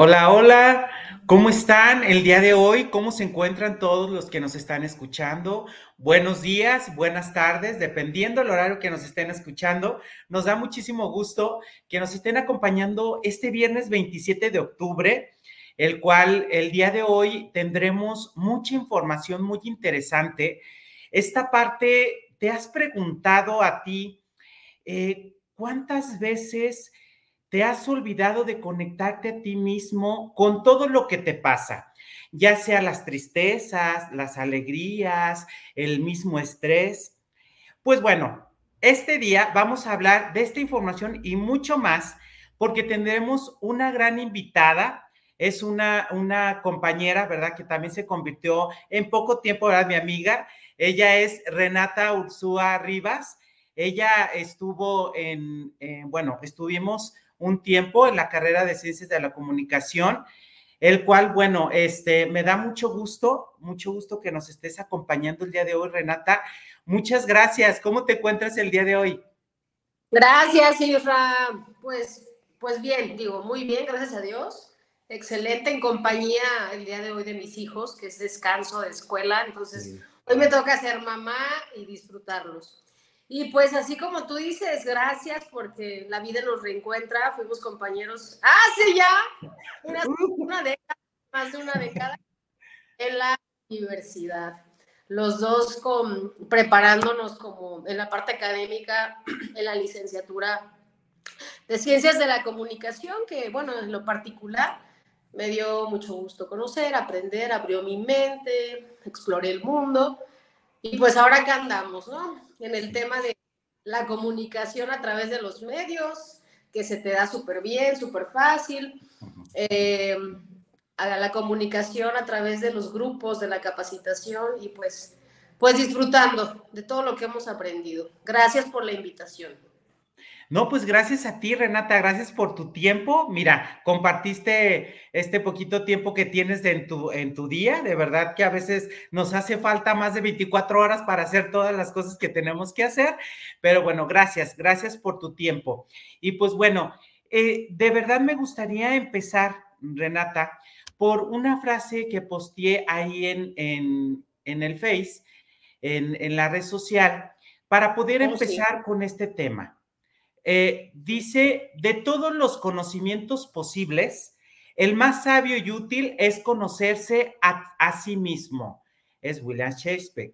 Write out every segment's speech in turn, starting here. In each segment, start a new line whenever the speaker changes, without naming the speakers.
Hola, hola, ¿cómo están el día de hoy? ¿Cómo se encuentran todos los que nos están escuchando? Buenos días, buenas tardes, dependiendo del horario que nos estén escuchando. Nos da muchísimo gusto que nos estén acompañando este viernes 27 de octubre, el cual el día de hoy tendremos mucha información muy interesante. Esta parte, ¿te has preguntado a ti eh, cuántas veces te has olvidado de conectarte a ti mismo con todo lo que te pasa, ya sea las tristezas, las alegrías, el mismo estrés. Pues bueno, este día vamos a hablar de esta información y mucho más porque tendremos una gran invitada. Es una, una compañera, ¿verdad? Que también se convirtió en poco tiempo, ¿verdad? Mi amiga. Ella es Renata Ursúa Rivas. Ella estuvo en, en bueno, estuvimos un tiempo en la carrera de Ciencias de la Comunicación, el cual, bueno, este, me da mucho gusto, mucho gusto que nos estés acompañando el día de hoy, Renata. Muchas gracias. ¿Cómo te encuentras el día de hoy?
Gracias, Isra. Pues, pues bien, digo, muy bien, gracias a Dios. Excelente en compañía el día de hoy de mis hijos, que es descanso de escuela. Entonces, hoy me toca ser mamá y disfrutarlos. Y pues así como tú dices, gracias porque la vida nos reencuentra, fuimos compañeros hace ya una, una década, más de una década, en la universidad. Los dos con, preparándonos como en la parte académica, en la licenciatura de Ciencias de la Comunicación, que bueno, en lo particular me dio mucho gusto conocer, aprender, abrió mi mente, exploré el mundo. Y pues ahora acá andamos, ¿no? En el tema de la comunicación a través de los medios, que se te da súper bien, súper fácil. Eh, a la comunicación a través de los grupos, de la capacitación y pues, pues disfrutando de todo lo que hemos aprendido. Gracias por la invitación.
No, pues gracias a ti, Renata, gracias por tu tiempo. Mira, compartiste este poquito tiempo que tienes en, tu, en tu día. De verdad que a veces nos hace falta más de 24 horas para hacer todas las cosas que tenemos que hacer. Pero bueno, gracias, gracias por tu tiempo. Y pues bueno, eh, de verdad me gustaría empezar, Renata, por una frase que posteé ahí en, en, el Face, en, en, la red social, para poder oh, empezar con este tema. Eh, dice, de todos los conocimientos posibles, el más sabio y útil es conocerse a, sí mismo. Es William Shakespeare.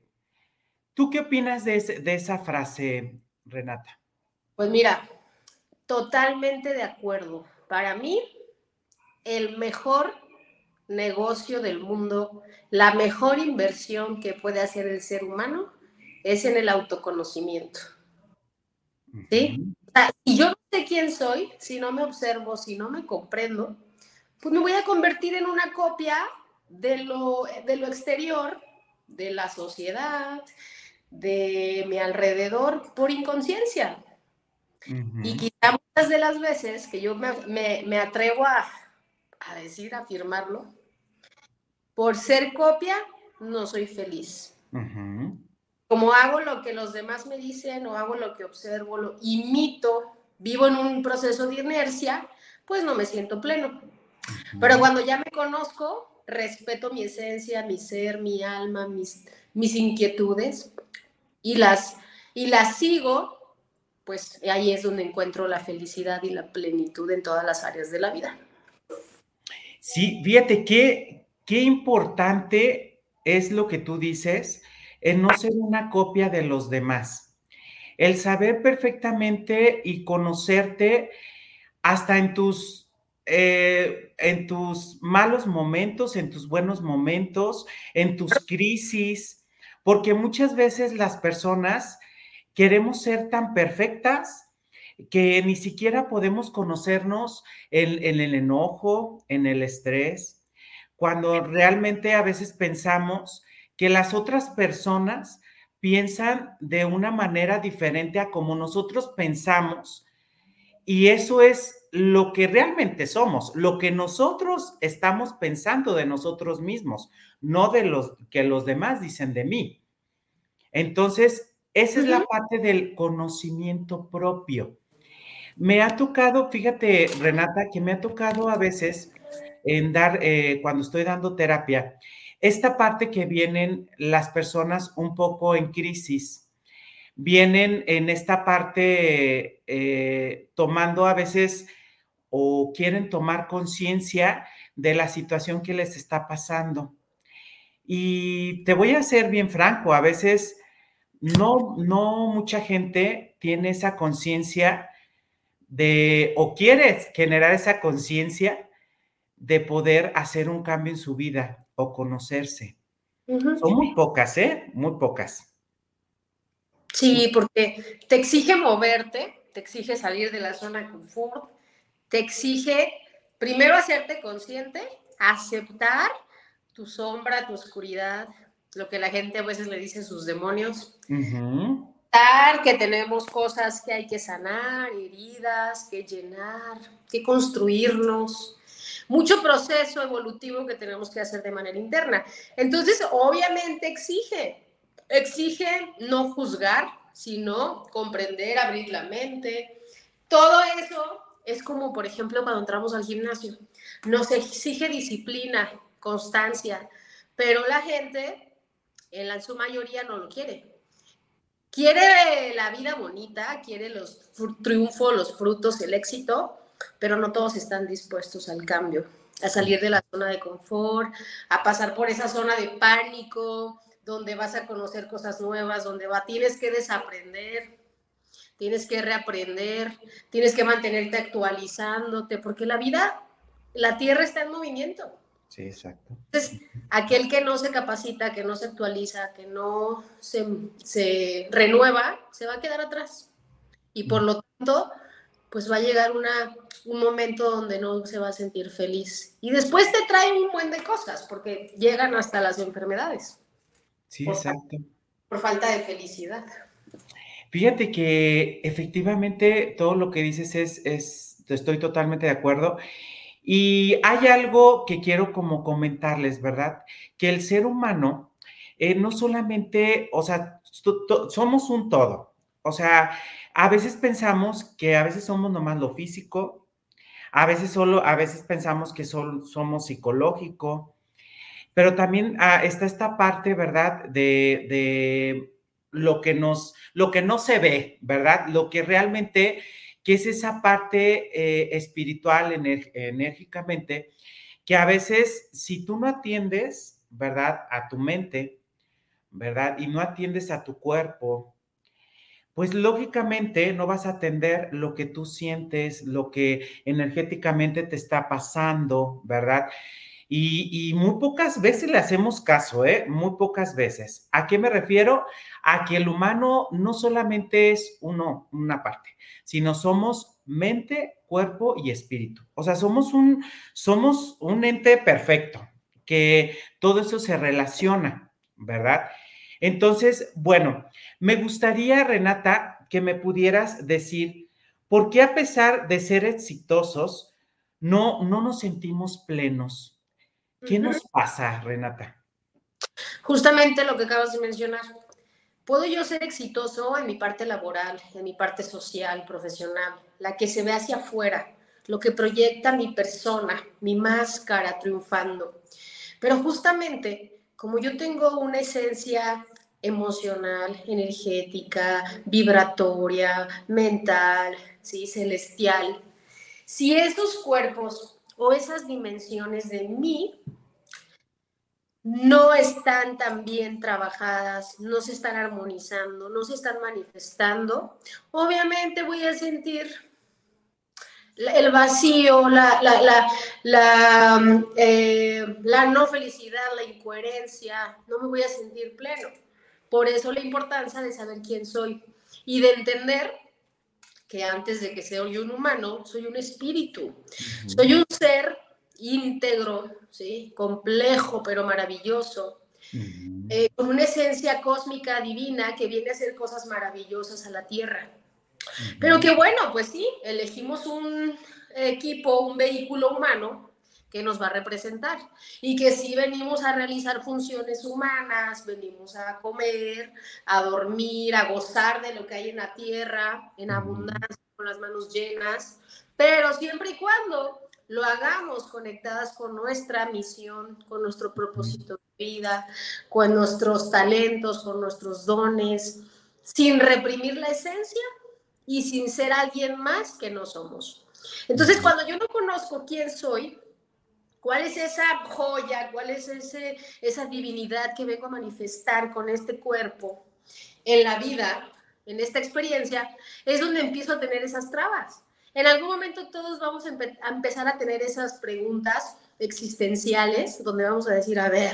¿Tú qué opinas de, de esa frase, Renata?
Pues mira, totalmente de acuerdo. Para mí, el mejor negocio del mundo, la mejor inversión que puede hacer el ser humano es en el autoconocimiento. ¿Sí? Si yo no sé quién soy, si no me observo, si no me comprendo, pues me voy a convertir en una copia de lo, de lo exterior, de la sociedad, de mi alrededor, por inconsciencia. Y quizá muchas de las veces que yo me, atrevo a, a decir, a afirmarlo, por ser copia, no soy feliz como hago lo que los demás me dicen o hago lo que observo, lo imito, vivo en un proceso de inercia, pues no me siento pleno. Pero cuando ya me conozco, respeto mi esencia, mi ser, mi alma, mis, mis inquietudes y las, y las sigo, pues ahí es donde encuentro la felicidad y la plenitud en todas las áreas de la vida.
Sí, fíjate qué, qué importante es lo que tú dices en no ser una copia de los demás. el saber perfectamente y conocerte hasta en tus, eh, en tus malos momentos, en tus buenos momentos, en tus crisis, porque muchas veces las personas queremos ser tan perfectas que ni siquiera podemos conocernos en el enojo, en el estrés, cuando realmente a veces pensamos que las otras personas piensan de una manera diferente a como nosotros pensamos. Y eso es lo que realmente somos, lo que nosotros estamos pensando de nosotros mismos, no de los que los demás dicen de mí. Entonces, esa es la parte del conocimiento propio. Me ha tocado, fíjate, Renata, que me ha tocado a veces en dar, eh, cuando estoy dando terapia, esta parte que vienen las personas un poco en crisis, vienen en esta parte eh, tomando a veces o quieren tomar conciencia de la situación que les está pasando. Y te voy a ser bien franco, a veces no, no mucha gente tiene esa conciencia de o quiere generar esa conciencia de poder hacer un cambio en su vida o conocerse. Son muy pocas, ¿eh? Muy pocas.
Sí, porque te exige moverte, te exige salir de la zona de confort, te exige primero hacerte consciente, aceptar tu sombra, tu oscuridad, lo que la gente a veces le dice sus demonios. Que tenemos cosas que hay que sanar, heridas, que llenar, que construirnos mucho proceso evolutivo que tenemos que hacer de manera interna. Entonces, obviamente exige, exige no juzgar, sino comprender, abrir la mente. Todo eso es como, por ejemplo, cuando entramos al gimnasio. Nos exige disciplina, constancia, pero la gente, en su mayoría, no lo quiere. Quiere la vida bonita, quiere los triunfos, los frutos, el éxito, pero no todos están dispuestos al cambio, a salir de la zona de confort, a pasar por esa zona de pánico, donde vas a conocer cosas nuevas, donde va, tienes que desaprender, tienes que reaprender, tienes que mantenerte actualizándote, porque la vida, la tierra está en movimiento.
Sí, exacto.
Entonces, aquel que no se capacita, que no se actualiza, que no se, se renueva, se va a quedar atrás. Y por lo tanto, pues va a llegar una, un momento donde no se va a sentir feliz. Y después te trae un buen de cosas, porque llegan hasta las enfermedades.
Sí, exacto.
Por falta de felicidad.
Fíjate que efectivamente todo lo que dices es, es, estoy totalmente de acuerdo. Y hay algo que quiero como comentarles, ¿verdad? Que el ser humano eh, no solamente, o sea, somos un todo. O sea, a veces pensamos que a veces somos nomás lo físico, a veces solo, a veces pensamos que solo somos psicológico, pero también ah, está esta parte, ¿verdad? De, lo que nos, lo que no se ve, ¿verdad? Lo que realmente, que es esa parte eh, espiritual, enérgicamente, que a veces si tú no atiendes, ¿verdad? A tu mente, ¿verdad? Y no atiendes a tu cuerpo, pues lógicamente no vas a atender lo que tú sientes, lo que energéticamente te está pasando, ¿verdad? Y, muy pocas veces le hacemos caso, ¿eh? Muy pocas veces. ¿A qué me refiero? A que el humano no solamente es uno, una parte, sino somos mente, cuerpo y espíritu. O sea, somos un, somos un ente perfecto, que todo eso se relaciona, ¿verdad? Entonces, bueno, me gustaría, Renata, que me pudieras decir, ¿por qué a pesar de ser exitosos, no, no nos sentimos plenos? ¿Qué nos pasa, Renata?
Justamente lo que acabas de mencionar. Puedo yo ser exitoso en mi parte laboral, en mi parte social, profesional, la que se ve hacia afuera, lo que proyecta mi persona, mi máscara triunfando. Pero justamente como yo tengo una esencia emocional, energética, vibratoria, mental, ¿sí? celestial, si esos cuerpos o esas dimensiones de mí no están tan bien trabajadas, no se están armonizando, no se están manifestando, obviamente voy a sentir el vacío, la, la, eh, la, no felicidad, la incoherencia, no me voy a sentir pleno. Por eso la importancia de saber quién soy y de entender que antes de que sea un humano, soy un espíritu, soy un ser íntegro, ¿sí? complejo pero maravilloso, eh, con una esencia cósmica divina que viene a hacer cosas maravillosas a la Tierra. Pero que bueno, pues sí, elegimos un equipo, un vehículo humano que nos va a representar y que sí venimos a realizar funciones humanas, venimos a comer, a dormir, a gozar de lo que hay en la tierra, en abundancia, con las manos llenas, pero siempre y cuando lo hagamos conectadas con nuestra misión, con nuestro propósito de vida, con nuestros talentos, con nuestros dones, sin reprimir la esencia y sin ser alguien más que no somos. Entonces, cuando yo no conozco quién soy, cuál es esa joya, cuál es ese, esa divinidad que vengo a manifestar con este cuerpo en la vida, en esta experiencia, es donde empiezo a tener esas trabas. En algún momento todos vamos a, a empezar a tener esas preguntas existenciales, donde vamos a decir, a ver,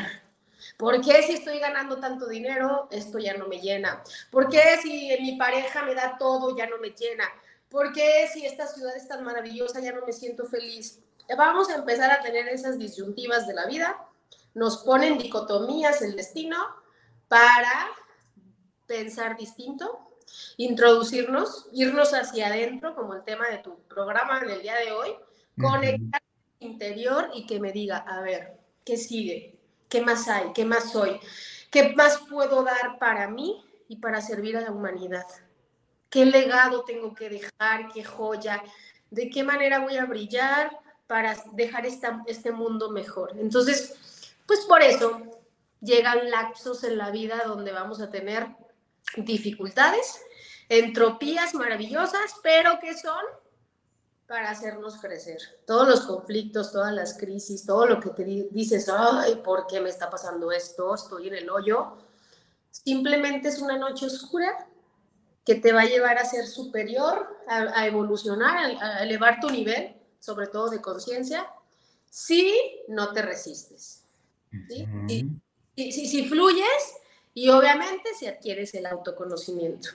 ¿Por qué si estoy ganando tanto dinero, esto ya no me llena? ¿Por qué si mi pareja me da todo, ya no me llena? ¿Por qué si esta ciudad es tan maravillosa, ya no me siento feliz? Vamos a empezar a tener esas disyuntivas de la vida. Nos ponen dicotomías el destino para pensar distinto, introducirnos, irnos hacia adentro, como el tema de tu programa en el día de hoy, conectar interior y que me diga, a ver, ¿qué sigue? ¿Qué más hay? ¿Qué más soy? ¿Qué más puedo dar para mí y para servir a la humanidad? ¿Qué legado tengo que dejar? ¿Qué joya? ¿De qué manera voy a brillar para dejar esta, este mundo mejor? Entonces, pues por eso llegan lapsos en la vida donde vamos a tener dificultades, entropías maravillosas, pero que son para hacernos crecer. Todos los conflictos, todas las crisis, todo lo que te dices, ay, ¿por qué me está pasando esto? Estoy en el hoyo. Simplemente es una noche oscura que te va a llevar a ser superior, a, evolucionar, a, elevar tu nivel, sobre todo de conciencia, si no te resistes. ¿sí? si fluyes y obviamente si adquieres el autoconocimiento.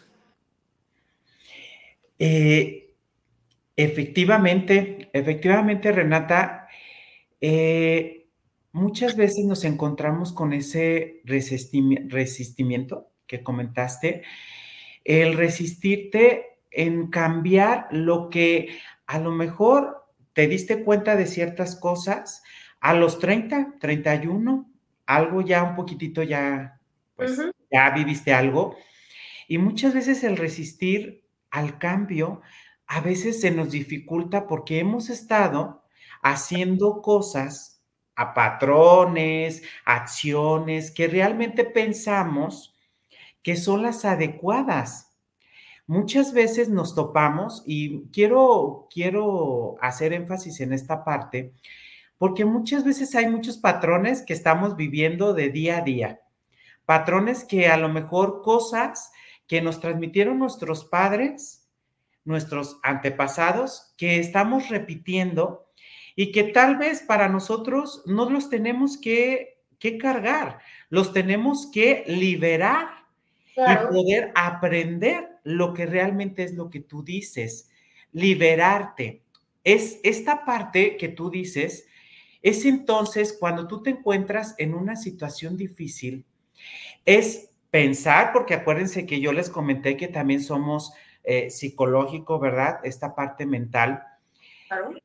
Eh, Efectivamente, efectivamente, Renata, eh, muchas veces nos encontramos con ese resistimiento que comentaste, el resistirte en cambiar lo que a lo mejor te diste cuenta de ciertas cosas a los 30, 31, algo ya un poquitito ya, pues ya viviste algo. Y muchas veces el resistir al cambio a veces se nos dificulta porque hemos estado haciendo cosas a patrones, acciones que realmente pensamos que son las adecuadas. Muchas veces nos topamos y quiero quiero hacer énfasis en esta parte porque muchas veces hay muchos patrones que estamos viviendo de día a día. Patrones que a lo mejor cosas que nos transmitieron nuestros padres nuestros antepasados que estamos repitiendo y que tal vez para nosotros no los tenemos que, que cargar, los tenemos que liberar y poder aprender lo que realmente es lo que tú dices, liberarte. Es esta parte que tú dices, es entonces cuando tú te encuentras en una situación difícil, es pensar, porque acuérdense que yo les comenté que también somos eh, psicológico, ¿verdad? Esta parte mental.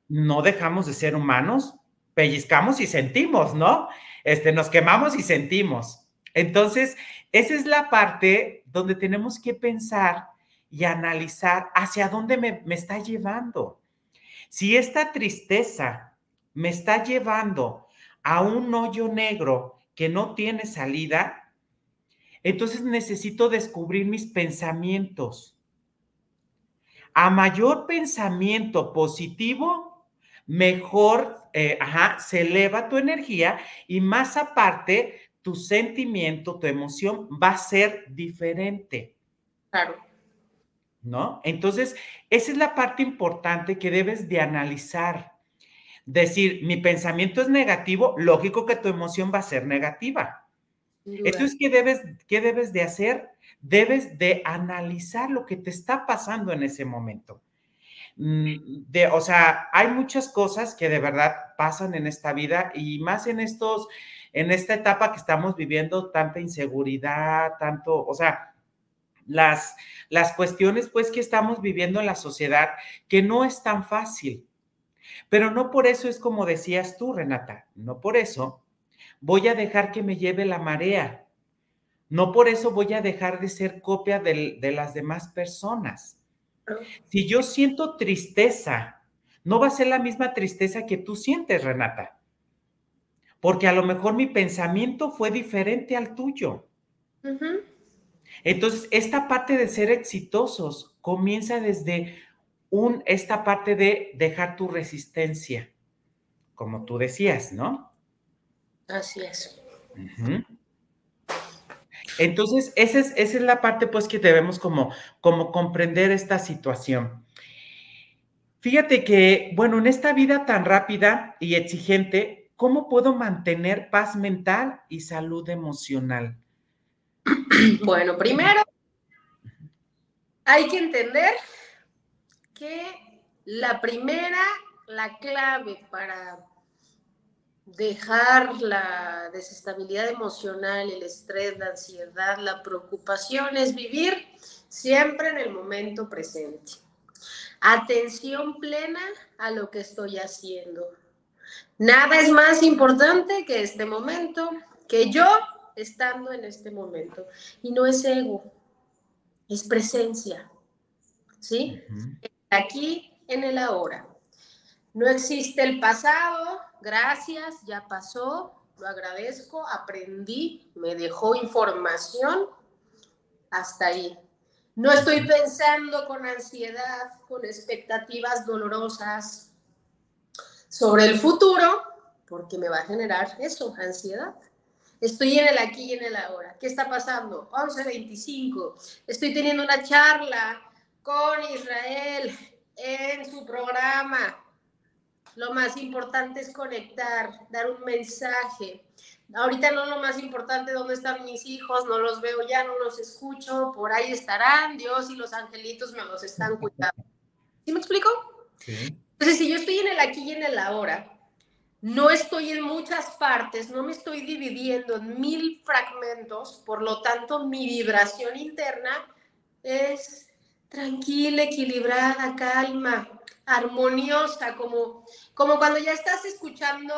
No dejamos de ser humanos, pellizcamos y sentimos, ¿no? Este, nos quemamos y sentimos. Entonces, esa es la parte donde tenemos que pensar y analizar hacia dónde me, me está llevando. Si esta tristeza me está llevando a un hoyo negro que no tiene salida, entonces necesito descubrir mis pensamientos a mayor pensamiento positivo, mejor, eh, ajá, se eleva tu energía y más aparte, tu sentimiento, tu emoción va a ser diferente.
Claro.
¿No? Entonces, esa es la parte importante que debes de analizar. Decir, mi pensamiento es negativo, lógico que tu emoción va a ser negativa. Entonces, ¿qué debes, ¿qué debes de hacer? Debes de analizar lo que te está pasando en ese momento. Mm, de, o sea, hay muchas cosas que de verdad pasan en esta vida y más en estos, en esta etapa que estamos viviendo, tanta inseguridad, tanto, o sea, las, las cuestiones pues que estamos viviendo en la sociedad, que no es tan fácil. Pero no por eso es como decías tú, Renata, no por eso voy a dejar que me lleve la marea. No por eso voy a dejar de ser copia de, de las demás personas. Si yo siento tristeza, no va a ser la misma tristeza que tú sientes, Renata. Porque a lo mejor mi pensamiento fue diferente al tuyo. Entonces, esta parte de ser exitosos comienza desde un, esta parte de dejar tu resistencia, como tú decías, ¿no?
Así es.
Entonces, esa es, esa es, la parte pues que debemos como, como comprender esta situación. Fíjate que, bueno, en esta vida tan rápida y exigente, ¿cómo puedo mantener paz mental y salud emocional?
Bueno, primero hay que entender que la primera, la clave para dejar la desestabilidad emocional, el estrés, la ansiedad, la preocupación es vivir siempre en el momento presente. Atención plena a lo que estoy haciendo. Nada es más importante que este momento, que yo estando en este momento. Y no es ego, es presencia. ¿Sí? Aquí, en el ahora. No existe el pasado, gracias, ya pasó, lo agradezco, aprendí, me dejó información, hasta ahí. No estoy pensando con ansiedad, con expectativas dolorosas sobre el futuro, porque me va a generar eso, ansiedad. Estoy en el aquí y en el ahora. ¿Qué está pasando? 11.25. Estoy teniendo una charla con Israel en su programa. Lo más importante es conectar, dar un mensaje. Ahorita no lo más importante, ¿dónde están mis hijos? No los veo ya, no los escucho. Por ahí estarán. Dios y los angelitos me los están cuidando. ¿Sí me explico? Sí. Entonces, si yo estoy en el aquí y en el ahora, no estoy en muchas partes, no me estoy dividiendo en mil fragmentos, por lo tanto mi vibración interna es tranquila, equilibrada, calma, armoniosa, como, como cuando ya estás escuchando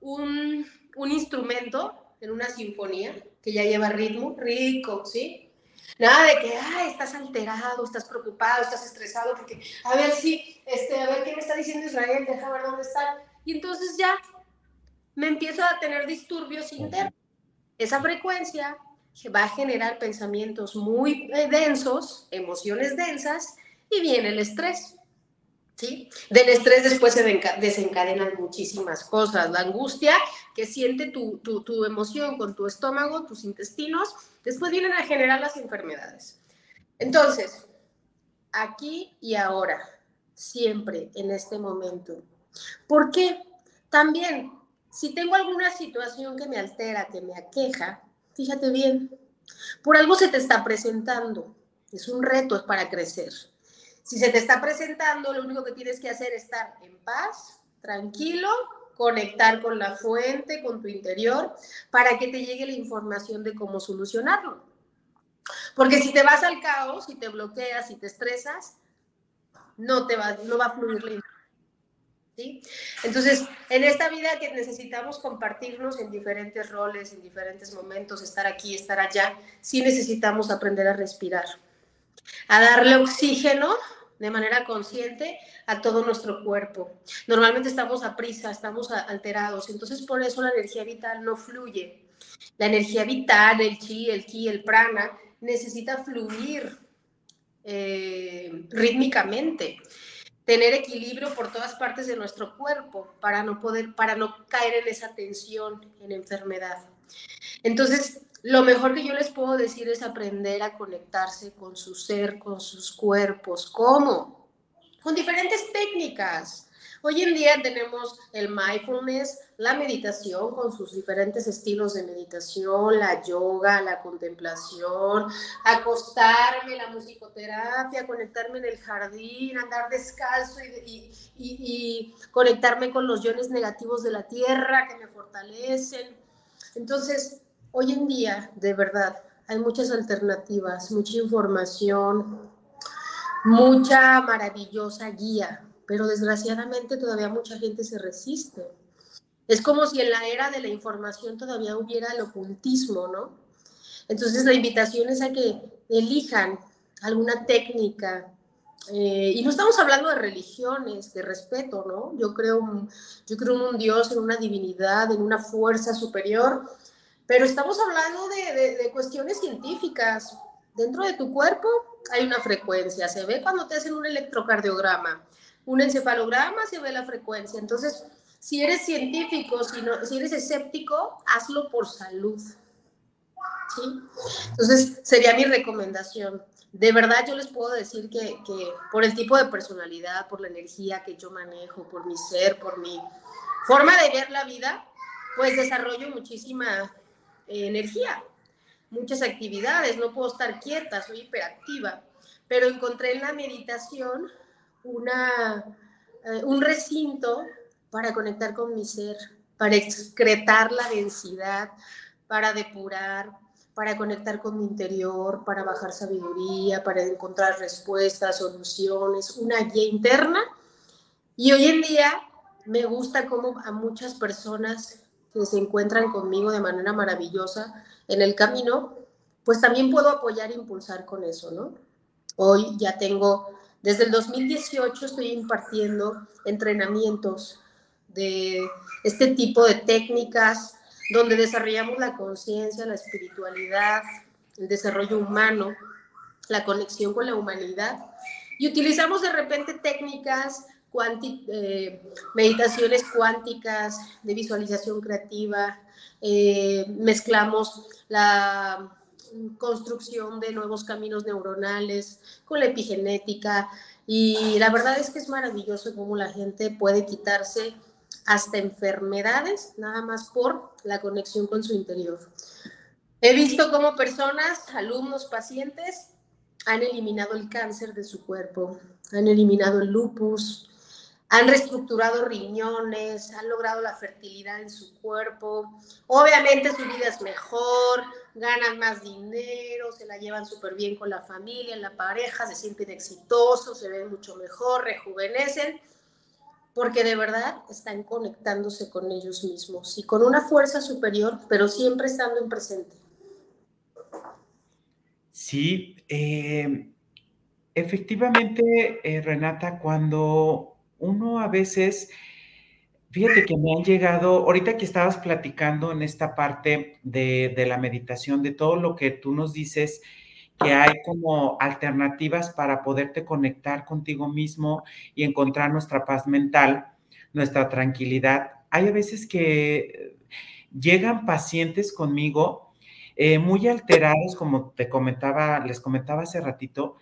un, un instrumento en una sinfonía que ya lleva ritmo rico, ¿sí? Nada de que, ay, estás alterado, estás preocupado, estás estresado, porque a ver si, este, a ver qué me está diciendo Israel, deja ver dónde están y entonces ya me empiezo a tener disturbios internos. Esa frecuencia va a generar pensamientos muy eh, densos, emociones densas, y viene el estrés. Del estrés después se desencadenan muchísimas cosas. La angustia que siente tu, tu, tu, emoción con tu estómago, tus intestinos, después vienen a generar las enfermedades. Entonces, aquí y ahora, siempre en este momento, ¿Por qué? También, si tengo alguna situación que me altera, que me aqueja, fíjate bien, por algo se te está presentando. Es un reto, es para crecer. Si se te está presentando, lo único que tienes que hacer es estar en paz, tranquilo, conectar con la fuente, con tu interior, para que te llegue la información de cómo solucionarlo. Porque si te vas al caos, si te bloqueas, si te estresas, no, te va, no va a fluir la información entonces, en esta vida que necesitamos compartirnos en diferentes roles, en diferentes momentos, estar aquí, estar allá, sí necesitamos aprender a respirar, a darle oxígeno de manera consciente a todo nuestro cuerpo. Normalmente estamos a prisa, estamos alterados, entonces por eso la energía vital no fluye. La energía vital, el chi, el ki, el prana, necesita fluir eh, rítmicamente. tener equilibrio por todas partes de nuestro cuerpo para no poder, para no caer en esa tensión, en enfermedad. Entonces, lo mejor que yo les puedo decir es aprender a conectarse con su ser, con sus cuerpos. ¿Cómo? Con diferentes técnicas. Hoy en día tenemos el mindfulness, la meditación con sus diferentes estilos de meditación, la yoga, la contemplación, acostarme, la musicoterapia, conectarme en el jardín, andar descalzo y, y conectarme con los iones negativos de la tierra que me fortalecen. Entonces, hoy en día, de verdad, hay muchas alternativas, mucha información, mucha maravillosa guía pero desgraciadamente todavía mucha gente se resiste. Es como si en la era de la información todavía hubiera el ocultismo, ¿no? Entonces la invitación es a que elijan alguna técnica. Eh, y no estamos hablando de religiones, de respeto, ¿no? Yo creo, yo creo en un Dios, en una divinidad, en una fuerza superior, pero estamos hablando de, de cuestiones científicas. Dentro de tu cuerpo hay una frecuencia, se ve cuando te hacen un electrocardiograma, un encefalograma se ve la frecuencia. Entonces, si eres científico, si, no, si eres escéptico, hazlo por salud. ¿Sí? Entonces, sería mi recomendación. De verdad, yo les puedo decir que, que, por el tipo de personalidad, por la energía que yo manejo, por mi ser, por mi forma de ver la vida, pues desarrollo muchísima eh, energía, muchas actividades, no puedo estar quieta, soy hiperactiva, pero encontré en la meditación una, eh, un recinto para conectar con mi ser, para excretar la densidad, para depurar, para conectar con mi interior, para bajar sabiduría, para encontrar respuestas, soluciones, una guía interna. Y hoy en día me gusta cómo a muchas personas que se encuentran conmigo de manera maravillosa en el camino, pues también puedo apoyar e impulsar con eso, ¿no? Hoy ya tengo desde el 2018 estoy impartiendo entrenamientos de este tipo de técnicas donde desarrollamos la conciencia, la espiritualidad, el desarrollo humano, la conexión con la humanidad. Y utilizamos de repente técnicas, eh, meditaciones cuánticas, de visualización creativa, eh, mezclamos la construcción de nuevos caminos neuronales, con la epigenética. Y la verdad es que es maravilloso cómo la gente puede quitarse hasta enfermedades, nada más por la conexión con su interior. He visto cómo personas, alumnos, pacientes, han eliminado el cáncer de su cuerpo, han eliminado el lupus, han reestructurado riñones, han logrado la fertilidad en su cuerpo. Obviamente su vida es mejor, ganan más dinero, se la llevan súper bien con la familia, la pareja, se sienten exitosos, se ven mucho mejor, rejuvenecen, porque de verdad están conectándose con ellos mismos y con una fuerza superior, pero siempre estando en presente.
Sí, eh, efectivamente, eh, Renata, cuando uno a veces, fíjate que me han llegado, ahorita que estabas platicando en esta parte de, la meditación, de todo lo que tú nos dices, que hay como alternativas para poderte conectar contigo mismo y encontrar nuestra paz mental, nuestra tranquilidad. Hay a veces que llegan pacientes conmigo eh, muy alterados, como te comentaba, les comentaba hace ratito,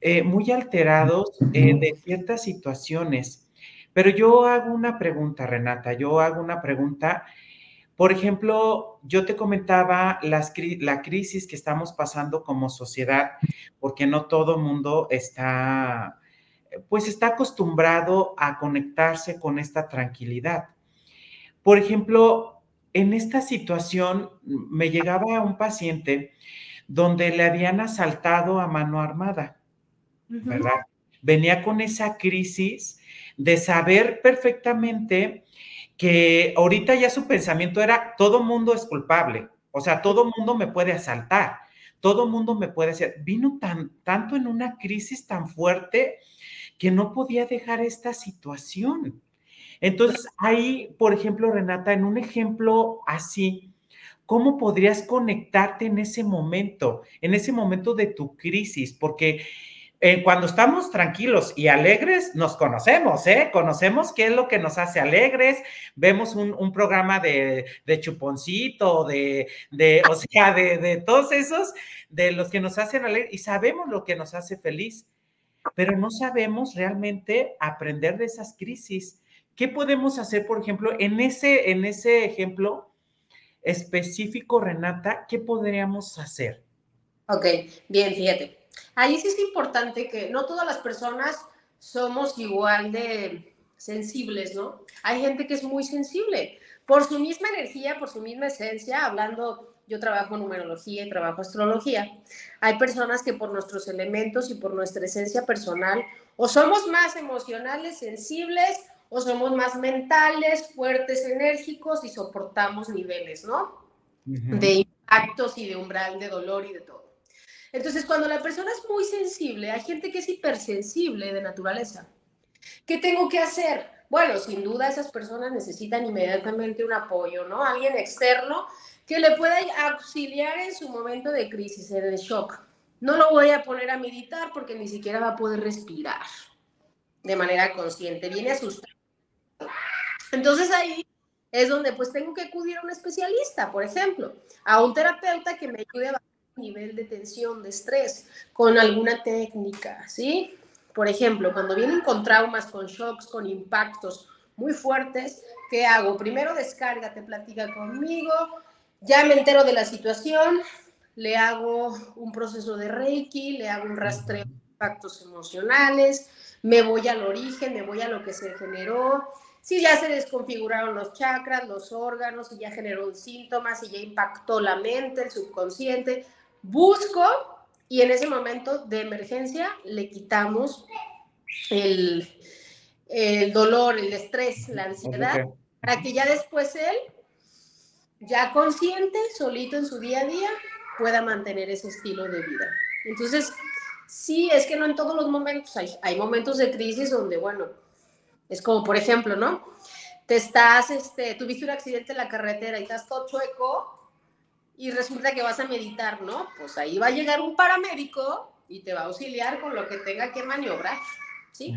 eh, muy alterados eh, de ciertas situaciones. Pero yo hago una pregunta, Renata, yo hago una pregunta. Por ejemplo, yo te comentaba las, la crisis que estamos pasando como sociedad, porque no todo mundo está, pues está acostumbrado a conectarse con esta tranquilidad. Por ejemplo, en esta situación me llegaba un paciente donde le habían asaltado a mano armada. ¿Verdad? Venía con esa crisis de saber perfectamente que ahorita ya su pensamiento era, todo mundo es culpable, o sea, todo mundo me puede asaltar, todo mundo me puede hacer. Vino tan, tanto en una crisis tan fuerte que no podía dejar esta situación. Entonces, ahí, por ejemplo, Renata, en un ejemplo así, ¿cómo podrías conectarte en ese momento, en ese momento de tu crisis? Porque eh, cuando estamos tranquilos y alegres, nos conocemos, ¿eh? Conocemos qué es lo que nos hace alegres, vemos un, programa de, chuponcito, de, de, o sea, de, de todos esos, de los que nos hacen alegres y sabemos lo que nos hace feliz, pero no sabemos realmente aprender de esas crisis. ¿Qué podemos hacer, por ejemplo, en ese, en ese ejemplo específico, Renata, qué podríamos hacer?
Ok, bien, fíjate ahí sí es importante que no todas las personas somos igual de sensibles, ¿no? Hay gente que es muy sensible por su misma energía, por su misma esencia, hablando, yo trabajo en numerología y trabajo astrología. Hay personas que por nuestros elementos y por nuestra esencia personal, o somos más emocionales, sensibles, o somos más mentales, fuertes, enérgicos y soportamos niveles, ¿no? De impactos y de umbral de dolor y de todo. Entonces, cuando la persona es muy sensible, hay gente que es hipersensible de naturaleza. ¿Qué tengo que hacer? Bueno, sin duda esas personas necesitan inmediatamente un apoyo, ¿no? Alguien externo que le pueda auxiliar en su momento de crisis, de shock. No lo voy a poner a meditar porque ni siquiera va a poder respirar de manera consciente. Viene asustado. Entonces ahí es donde pues tengo que acudir a un especialista, por ejemplo, a un terapeuta que me ayude a nivel de tensión, de estrés, con alguna técnica, ¿sí? Por ejemplo, cuando vienen con traumas, con shocks, con impactos muy fuertes, ¿qué hago? Primero descarga, te platica conmigo, ya me entero de la situación, le hago un proceso de Reiki, le hago un rastreo de impactos emocionales, me voy al origen, me voy a lo que se generó, si ya se desconfiguraron los chakras, los órganos, si ya generó síntomas, si ya impactó la mente, el subconsciente, busco y en ese momento de emergencia le quitamos el, dolor, el estrés, la ansiedad, para que ya después él, ya consciente, solito en su día a día, pueda mantener ese estilo de vida. Entonces, sí, es que no en todos los momentos, hay, hay momentos de crisis donde, bueno, es como, por ejemplo, ¿no? Te estás, este, tuviste un accidente en la carretera y estás todo chueco y resulta que vas a meditar, ¿no? Pues ahí va a llegar un paramédico y te va a auxiliar con lo que tenga que maniobrar, ¿sí?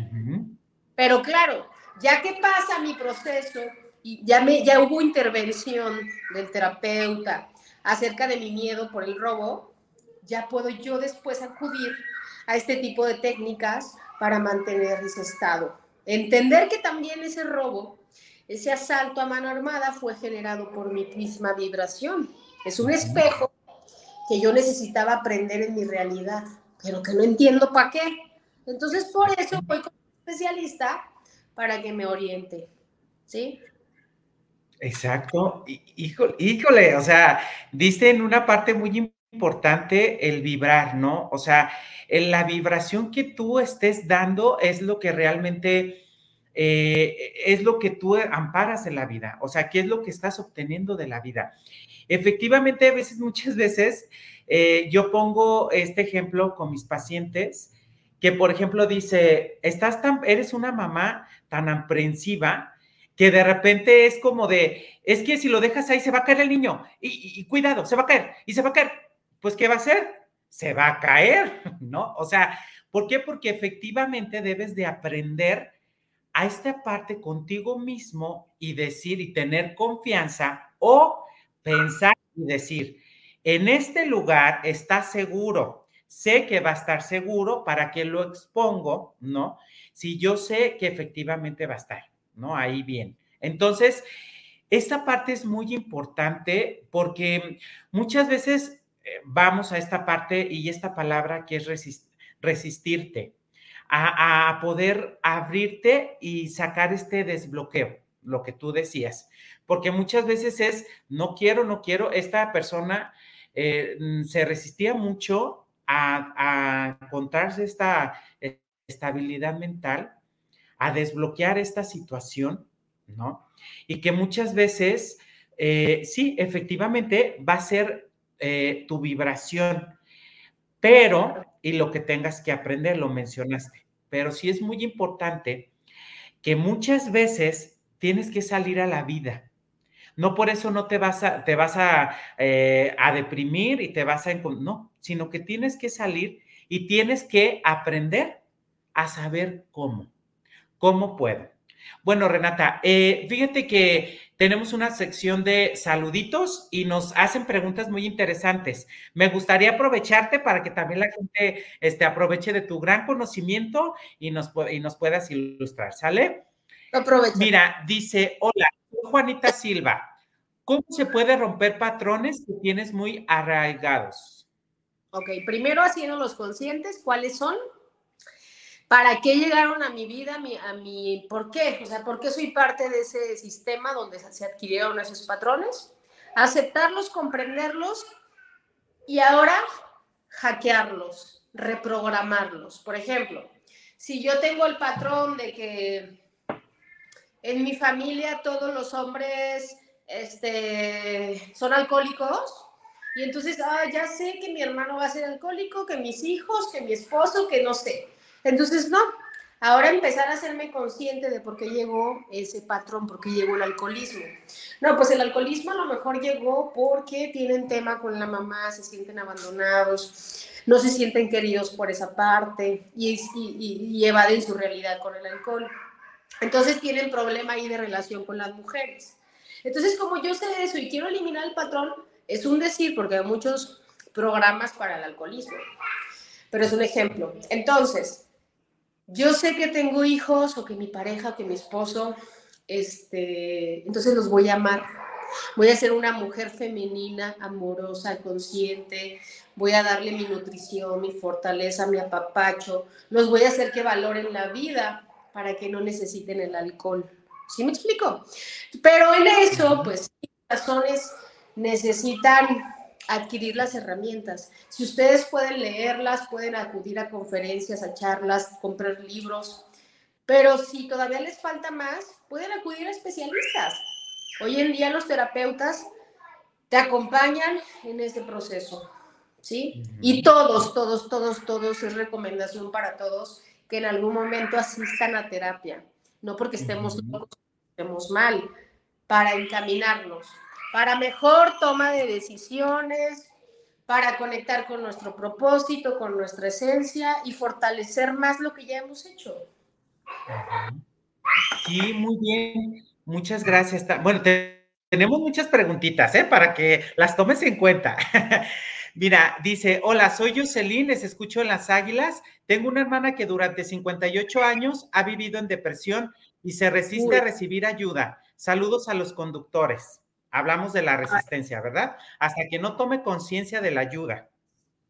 Pero claro, ya que pasa mi proceso y ya, me, ya hubo intervención del terapeuta acerca de mi miedo por el robo, ya puedo yo después acudir a este tipo de técnicas para mantener ese estado. Entender que también ese robo, ese asalto a mano armada fue generado por mi misma vibración es un espejo que yo necesitaba aprender en mi realidad, pero que no entiendo para qué. Entonces, por eso voy con un especialista para que me oriente. ¿Sí?
Exacto. Híjole, híjole, o sea, dice en una parte muy importante el vibrar, ¿no? O sea, la vibración que tú estés dando es lo que realmente eh, es lo que tú amparas en la vida, o sea, qué es lo que estás obteniendo de la vida. Efectivamente, a veces, muchas veces, eh, yo pongo este ejemplo con mis pacientes, que por ejemplo dice, estás tan, eres una mamá tan aprensiva que de repente es como de, es que si lo dejas ahí se va a caer el niño y, y cuidado, se va a caer y se va a caer. Pues, ¿qué va a hacer? Se va a caer, ¿no? O sea, ¿por qué? Porque efectivamente debes de aprender a esta parte contigo mismo y decir y tener confianza o pensar y decir, en este lugar está seguro, sé que va a estar seguro, ¿para que lo expongo? ¿No? Si yo sé que efectivamente va a estar, ¿no? Ahí bien. Entonces, esta parte es muy importante porque muchas veces eh, vamos a esta parte y esta palabra que es resistirte, a, a poder abrirte y sacar este desbloqueo, lo que tú decías porque muchas veces es, no quiero, no quiero, esta persona eh, mm, se resistía mucho a, encontrarse esta estabilidad mental, a desbloquear esta situación, ¿no? Y que muchas veces, eh, sí, efectivamente va a ser eh, tu vibración, pero, y lo que tengas que aprender, lo mencionaste, pero sí es muy importante que muchas veces tienes que salir a la vida no por eso no te vas a, te vas a, eh, a deprimir y te vas a... No, sino que tienes que salir y tienes que aprender a saber cómo. ¿Cómo puedo? Bueno, Renata, eh, fíjate que tenemos una sección de saluditos y nos hacen preguntas muy interesantes. Me gustaría aprovecharte para que también la gente este, aproveche de tu gran conocimiento y nos, y nos puedas ilustrar, ¿sale?
Aprovecha.
Mira, dice, hola, Juanita Silva. ¿Cómo se puede romper patrones que tienes muy arraigados?
Ok, primero haciendo los conscientes, ¿cuáles son? ¿Para qué llegaron a mi vida? A mi, ¿Por qué? O sea, ¿por qué soy parte de ese sistema donde se adquirieron esos patrones? Aceptarlos, comprenderlos y ahora hackearlos, reprogramarlos. Por ejemplo, si yo tengo el patrón de que en mi familia todos los hombres este, son alcohólicos. Y entonces, ah, ya sé que mi hermano va a ser alcohólico, que mis hijos, que mi esposo, que no sé. Entonces, no. Ahora empezar a hacerme consciente de por qué llegó ese patrón, por qué llegó el alcoholismo. No, pues el alcoholismo a lo mejor llegó porque tienen tema con la mamá, se sienten abandonados, no se sienten queridos por esa parte y, y, y evaden su realidad con el alcohol. Entonces tienen problema ahí de relación con las mujeres. Entonces, como yo sé eso y quiero eliminar el patrón, es un decir, porque hay muchos programas para el alcoholismo, pero es un ejemplo. Entonces, yo sé que tengo hijos o que mi pareja, que mi esposo, este, entonces los voy a amar. Voy a ser una mujer femenina, amorosa, consciente. Voy a darle mi nutrición, mi fortaleza, mi apapacho. Los voy a hacer que valoren la vida para que no necesiten el alcohol. ¿Sí me explico? Pero en eso, pues, razones necesitan adquirir las herramientas. Si ustedes pueden leerlas, pueden acudir a conferencias, a charlas, comprar libros, pero si todavía les falta más, pueden acudir a especialistas. Hoy en día los terapeutas te acompañan en este proceso, ¿sí? Y todos, todos, todos, todos, es recomendación para todos que en algún momento asistan a terapia, no porque estemos estemos mal, para encaminarnos, para mejor toma de decisiones, para conectar con nuestro propósito, con nuestra esencia y fortalecer más lo que ya hemos hecho.
Sí, muy bien. Muchas gracias. Bueno, tenemos muchas preguntitas, ¿eh? Para que las tomes en cuenta. Mira, dice, hola, soy Jocelyn, les escucho en Las Águilas. Tengo una hermana que durante 58 años ha vivido en depresión y se resiste a recibir ayuda. Saludos a los conductores. Hablamos de la resistencia, ¿verdad? Hasta que no tome conciencia de la ayuda.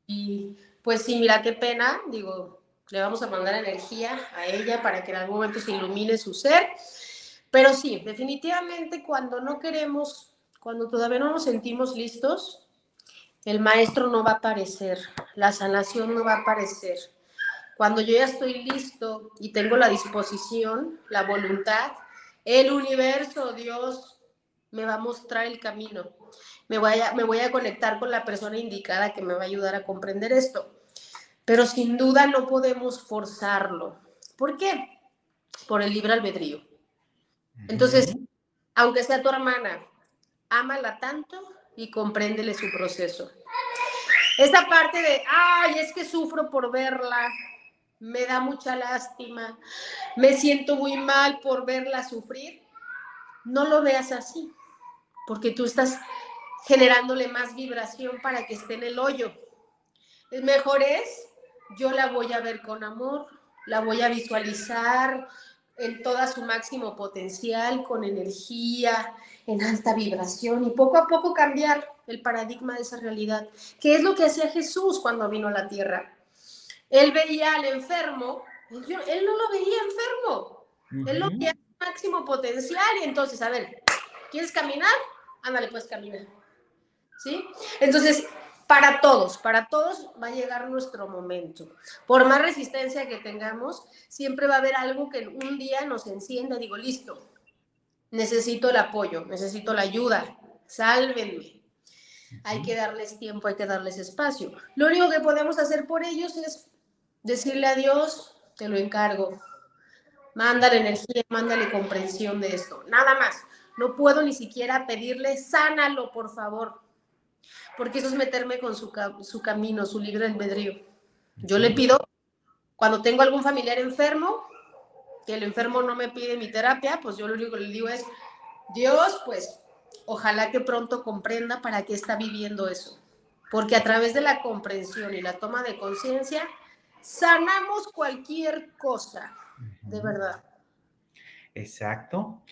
Y pues sí, mira qué pena, digo, le vamos a mandar energía a ella para que en algún momento se ilumine su ser. Pero sí, definitivamente cuando no queremos, cuando todavía no nos sentimos listos, el maestro no va a aparecer, la sanación no va a aparecer. Cuando yo ya estoy listo y tengo la disposición, la voluntad, el universo, Dios, me va a mostrar el camino. Me voy, a, me voy a conectar con la persona indicada que me va a ayudar a comprender esto. Pero sin duda no podemos forzarlo. ¿Por qué? Por el libre albedrío. Entonces, aunque sea tu hermana, ámala tanto y compréndele su proceso. Esa parte de, ay, es que sufro por verla, me da mucha lástima, me siento muy mal por verla sufrir, no lo veas así, porque tú estás generándole más vibración para que esté en el hoyo. El mejor es, yo la voy a ver con amor, la voy a visualizar, en toda su máximo potencial, con energía, en alta vibración y poco a poco cambiar el paradigma de esa realidad, que es lo que hacía Jesús cuando vino a la tierra. Él veía al enfermo, él, no lo veía enfermo, él lo veía máximo potencial y entonces, a ver, ¿quieres caminar? Ándale, puedes caminar. ¿Sí? Entonces, para todos, para todos va a llegar nuestro momento. Por más resistencia que tengamos, siempre va a haber algo que un día nos encienda. Digo, listo, necesito el apoyo, necesito la ayuda, sálvenme. Hay que darles tiempo, hay que darles espacio. Lo único que podemos hacer por ellos es decirle a Dios, te lo encargo. Mándale energía, mándale comprensión de esto. Nada más. No puedo ni siquiera pedirle, sánalo, por favor porque eso es meterme con su, su camino, su libre albedrío. Yo le pido, cuando tengo algún familiar enfermo, que el enfermo no me pide mi terapia, pues yo lo único que le digo es, Dios, pues ojalá que pronto comprenda para qué está viviendo eso. Porque a través de la comprensión y la toma de conciencia, sanamos cualquier cosa, de verdad.
Exacto.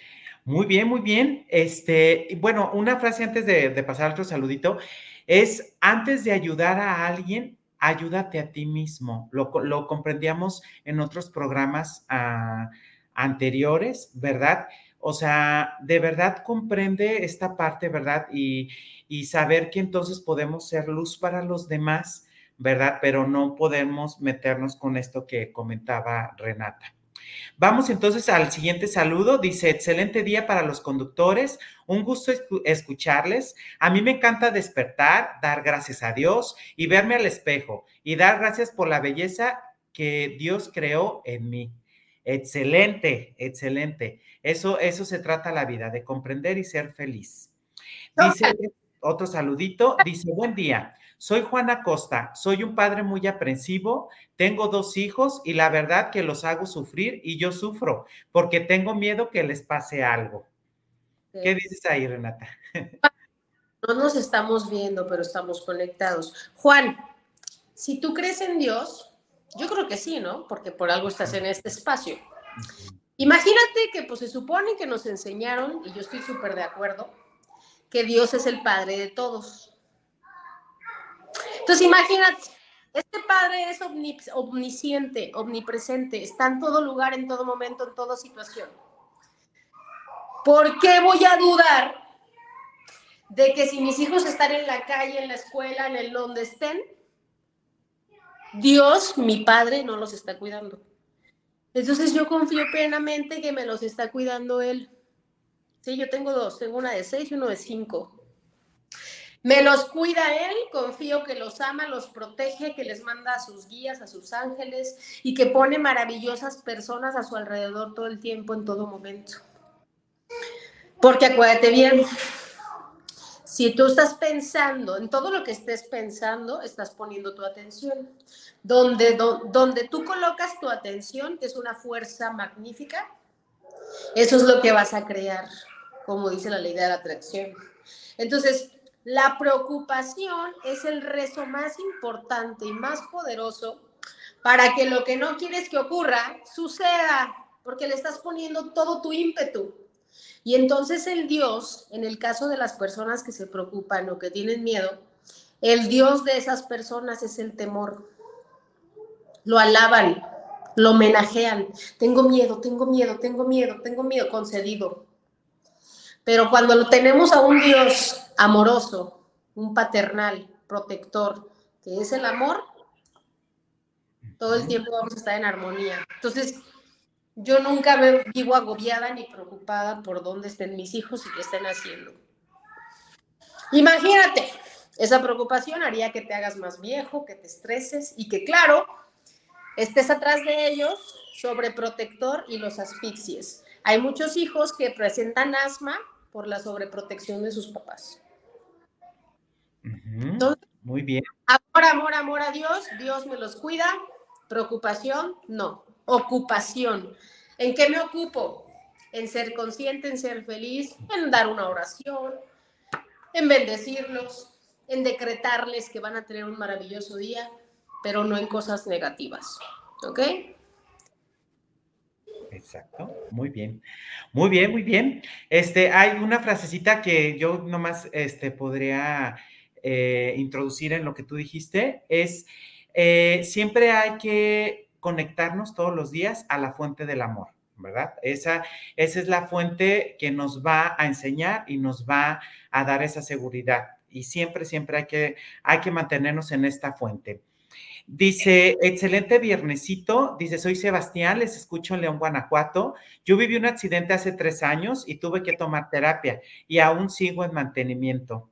Muy bien, muy bien. Este, bueno, una frase antes de, pasar otro saludito es antes de ayudar a alguien, ayúdate a ti mismo. Lo, comprendíamos en otros programas ah, anteriores, ¿verdad? O sea, de verdad comprende esta parte, ¿verdad? Y, y saber que entonces podemos ser luz para los demás, ¿verdad? Pero no podemos meternos con esto que comentaba Renata. Vamos entonces al siguiente saludo. Dice, excelente día para los conductores. Un gusto escucharles. A mí me encanta despertar, dar gracias a Dios y verme al espejo y dar gracias por la belleza que Dios creó en mí. Excelente, excelente. Eso, eso se trata la vida, de comprender y ser feliz. Dice otro saludito, dice, buen día. Soy Juana Costa, soy un padre muy aprensivo, tengo dos hijos y la verdad que los hago sufrir y yo sufro porque tengo miedo que les pase algo. ¿Qué dices ahí, Renata?
No nos estamos viendo, pero estamos conectados. Juan, si tú crees en Dios, yo creo que sí, ¿no? Porque por algo estás en este espacio. Imagínate que pues se supone que nos enseñaron, y yo estoy súper de acuerdo, que Dios es el Padre de todos. Entonces, imagínate, este Padre es omnisciente, omnipresente, está en todo lugar, en todo momento, en toda situación. ¿Por qué voy a dudar de que si mis hijos están en la calle, en la escuela, en el donde estén, Dios, mi Padre, no los está cuidando? Entonces yo confío plenamente que me los está cuidando Él. Sí, yo tengo dos, tengo una de seis y uno de cinco. Me los cuida Él, confío que los ama, los protege, que les manda a sus guías, a sus ángeles y que pone maravillosas personas a su alrededor todo el tiempo, en todo momento. Porque acuérdate bien, si tú estás pensando en todo lo que estés pensando, estás poniendo tu atención. Donde, donde tú colocas tu atención, que es una fuerza magnífica, eso es lo que vas a crear, como dice la ley de la atracción. Entonces, la preocupación es el rezo más importante y más poderoso para que lo que no quieres que ocurra suceda, porque le estás poniendo todo tu ímpetu. Y entonces el Dios, en el caso de las personas que se preocupan o que tienen miedo, el Dios de esas personas es el temor. Lo alaban, lo homenajean. Tengo miedo, tengo miedo, tengo miedo, tengo miedo, concedido. Pero cuando lo tenemos a un Dios amoroso, un paternal, protector, que es el amor, todo el tiempo vamos a estar en armonía. Entonces, yo nunca me vivo agobiada ni preocupada por dónde estén mis hijos y qué estén haciendo. Imagínate, esa preocupación haría que te hagas más viejo, que te estreses y que, claro, estés atrás de ellos, sobreprotector y los asfixies. Hay muchos hijos que presentan asma por la sobreprotección de sus papás.
Muy bien.
Amor, amor, amor a Dios, Dios me los cuida. Preocupación, no. Ocupación. ¿En qué me ocupo? En ser consciente, en ser feliz, en dar una oración, en bendecirlos, en decretarles que van a tener un maravilloso día, pero no en cosas negativas. ¿Ok?
Exacto, muy bien. Muy bien, muy bien. Este, hay una frasecita que yo nomás este, podría eh, introducir en lo que tú dijiste, es eh, siempre hay que conectarnos todos los días a la fuente del amor, ¿verdad? Esa, esa es la fuente que nos va a enseñar y nos va a dar esa seguridad. Y siempre, siempre hay que, hay que mantenernos en esta fuente. Dice, excelente viernesito. Dice, soy Sebastián, les escucho en León, Guanajuato. Yo viví un accidente hace tres años y tuve que tomar terapia y aún sigo en mantenimiento.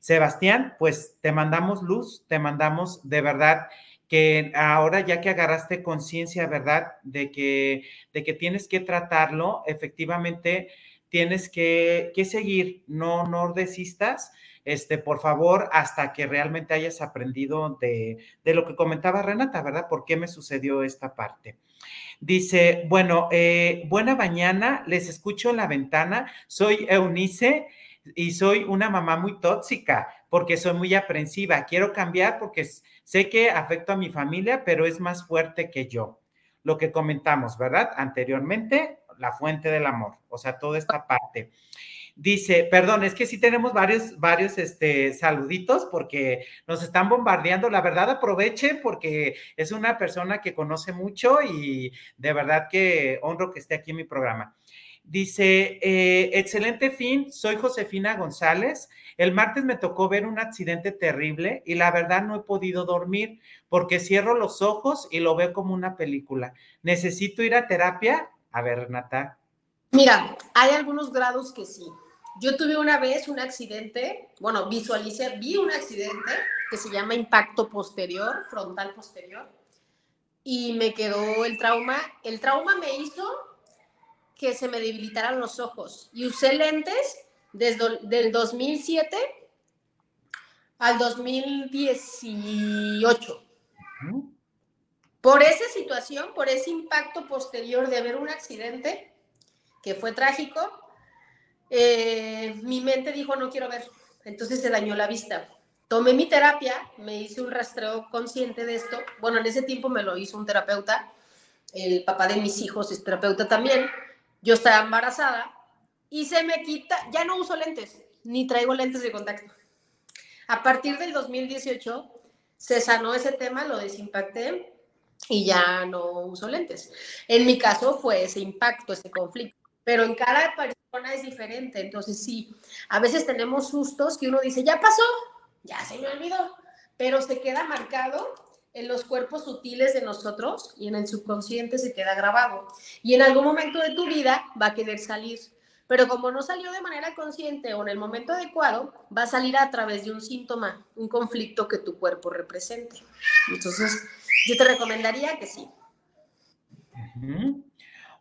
Sebastián, pues te mandamos luz, te mandamos de verdad que ahora ya que agarraste conciencia, ¿verdad? De que, de que tienes que tratarlo, efectivamente tienes que, que seguir, no, no desistas este, por favor, hasta que realmente hayas aprendido de, lo que comentaba Renata, ¿verdad? ¿Por qué me sucedió esta parte? Dice, bueno, eh, buena mañana, les escucho en la ventana, soy Eunice y soy una mamá muy tóxica porque soy muy aprensiva. Quiero cambiar porque sé que afecto a mi familia, pero es más fuerte que yo. Lo que comentamos, ¿verdad? Anteriormente, la fuente del amor, o sea, toda esta parte. Dice, perdón, es que sí tenemos varios, varios este, saluditos porque nos están bombardeando. La verdad, aprovechen porque es una persona que conoce mucho y de verdad que honro que esté aquí en mi programa. Dice, eh, excelente fin, soy Josefina González. El martes me tocó ver un accidente terrible y la verdad no he podido dormir porque cierro los ojos y lo veo como una película. ¿Necesito ir a terapia? A ver, Renata.
Mira, hay algunos grados que sí. Yo tuve una vez un accidente, bueno, visualicé, vi un accidente que se llama impacto posterior, frontal posterior, y me quedó el trauma. El trauma me hizo que se me debilitaran los ojos y usé lentes desde el 2007 al 2018. Por esa situación, por ese impacto posterior de haber un accidente que fue trágico, eh, mi mente dijo no quiero ver, entonces se dañó la vista. Tomé mi terapia, me hice un rastreo consciente de esto. Bueno, en ese tiempo me lo hizo un terapeuta, el papá de mis hijos es terapeuta también. Yo estaba embarazada y se me quita, ya no uso lentes, ni traigo lentes de contacto. A partir del 2018 se sanó ese tema, lo desimpacté y ya no uso lentes. En mi caso fue ese impacto, ese conflicto pero en cada persona es diferente. Entonces, sí, a veces tenemos sustos que uno dice, ya pasó, ya se me olvidó, pero se queda marcado en los cuerpos sutiles de nosotros y en el subconsciente se queda grabado. Y en algún momento de tu vida va a querer salir. Pero como no salió de manera consciente o en el momento adecuado, va a salir a través de un síntoma, un conflicto que tu cuerpo represente. Entonces, yo te recomendaría que sí.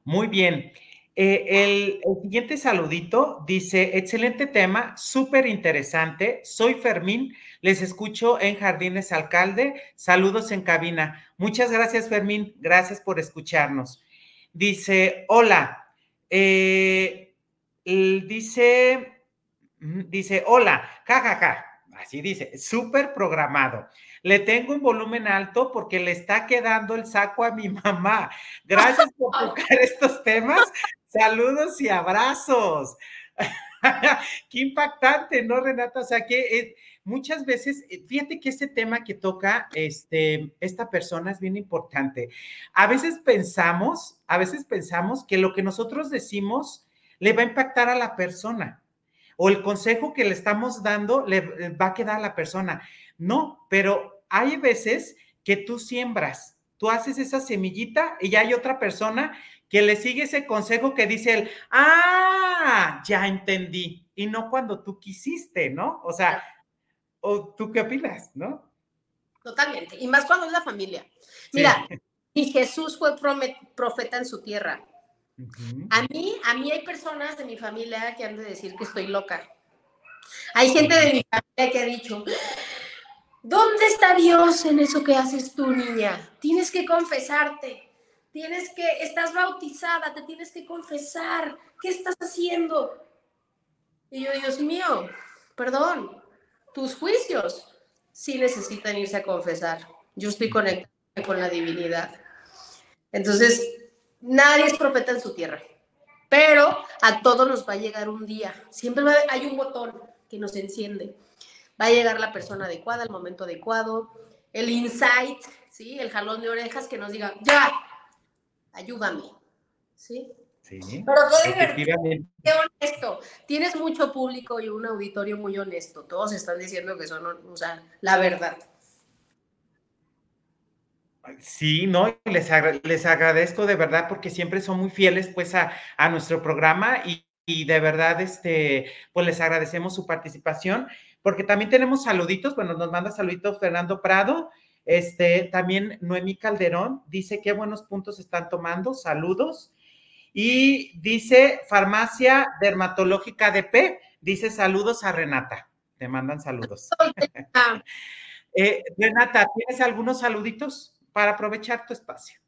Muy bien. Eh, el, siguiente saludito dice, excelente tema, súper interesante. Soy Fermín, les escucho en Jardines Alcalde. Saludos en cabina. Muchas gracias, Fermín. Gracias por escucharnos. Dice, hola. Eh, dice, dice, hola, jajaja. Así dice, súper programado. Le tengo un volumen alto porque le está quedando el saco a mi mamá. Gracias por tocar estos temas. Saludos y abrazos. Qué impactante, ¿no, Renata? O sea, que eh, muchas veces, eh, fíjate que este tema que toca este, esta persona es bien importante. A veces pensamos, a veces pensamos que lo que nosotros decimos le va a impactar a la persona o el consejo que le estamos dando le va a quedar a la persona. No, pero hay veces que tú siembras, tú haces esa semillita y ya hay otra persona que le sigue ese consejo que dice él, ah, ya entendí, y no cuando tú quisiste, ¿no? O sea, ¿o tú qué opinas, no?
Totalmente, y más cuando es la familia. Mira, y Jesús fue profeta en su tierra. A mí, a mí hay personas de mi familia que han de decir que estoy loca. Hay gente de mi familia que ha dicho, ¿dónde está Dios en eso que haces tú, niña? Tienes que confesarte tienes que, estás bautizada, te tienes que confesar, ¿qué estás haciendo? Y yo, Dios mío, perdón, tus juicios sí necesitan irse a confesar. Yo estoy conectada con la divinidad. Entonces, nadie es profeta en su tierra, pero a todos nos va a llegar un día. Siempre hay un botón que nos enciende. Va a llegar la persona adecuada, el momento adecuado, el insight, ¿sí? el jalón de orejas que nos diga, ya, ayúdame. ¿Sí? Sí. Pero qué qué honesto. Tienes mucho público y un auditorio muy honesto. Todos están diciendo que son, o sea, la verdad.
Sí, no, les, les agradezco de verdad porque siempre son muy fieles pues a, nuestro programa y, y, de verdad este, pues les agradecemos su participación porque también tenemos saluditos, bueno, nos manda saluditos Fernando Prado, este, también Noemí Calderón dice qué buenos puntos están tomando, saludos. Y dice Farmacia Dermatológica de P, dice saludos a Renata. Te mandan saludos. Eh, Renata, ¿tienes algunos saluditos para aprovechar tu espacio?